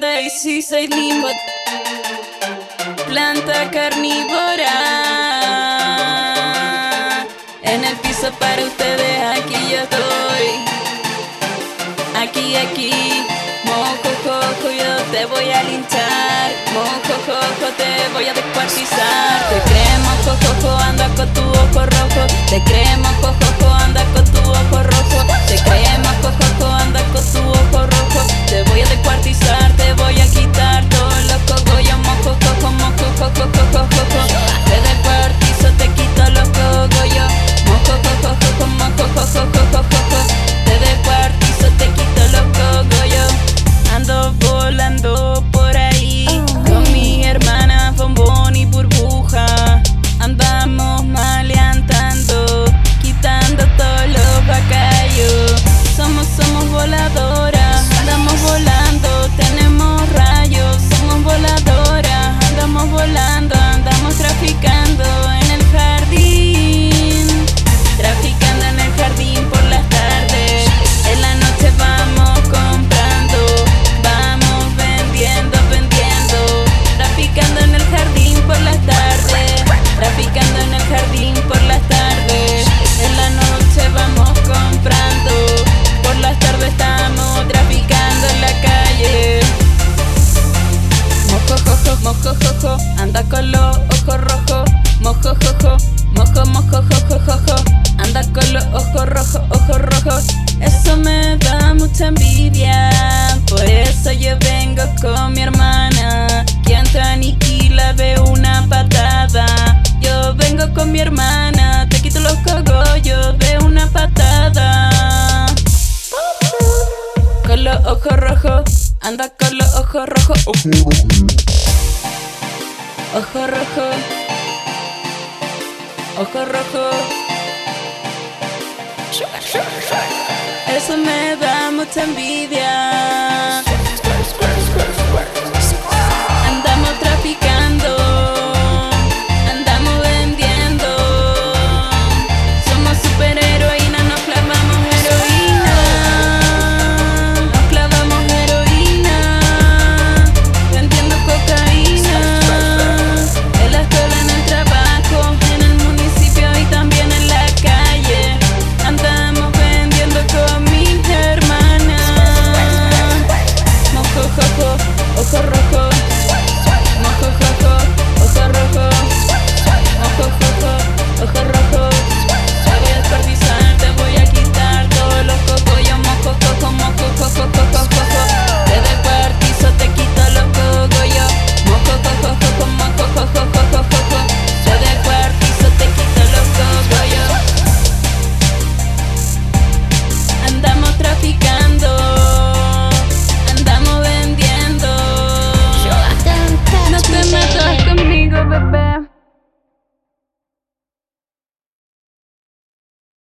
Daisy, soy limbo. Planta carnívora. En el piso para ustedes, aquí yo estoy. Aquí, aquí. Mojo, cojo, yo te voy a linchar. Mojo, cojo, te voy a descuartizar. Te cremo, cojo, anda con tu andamos volando, tenemos rayos, somos voladoras, andamos volando, andamos traficando en el jardín. Traficando en el jardín por las tardes. En la noche vamos comprando, vamos vendiendo, vendiendo. Traficando en el jardín por las tardes. Traficando en el jardín por las tardes. Ojos rojos. Eso me da mucha envidia. Por eso yo vengo con mi hermana. Quien te aniquila de una patada. Yo vengo con mi hermana. Te quito los cogollos de una patada. Con los ojos rojos, anda con los ojos rojos. Ojo rojo, ojo rojo. Eso me da mucha envidia. ojos rojos.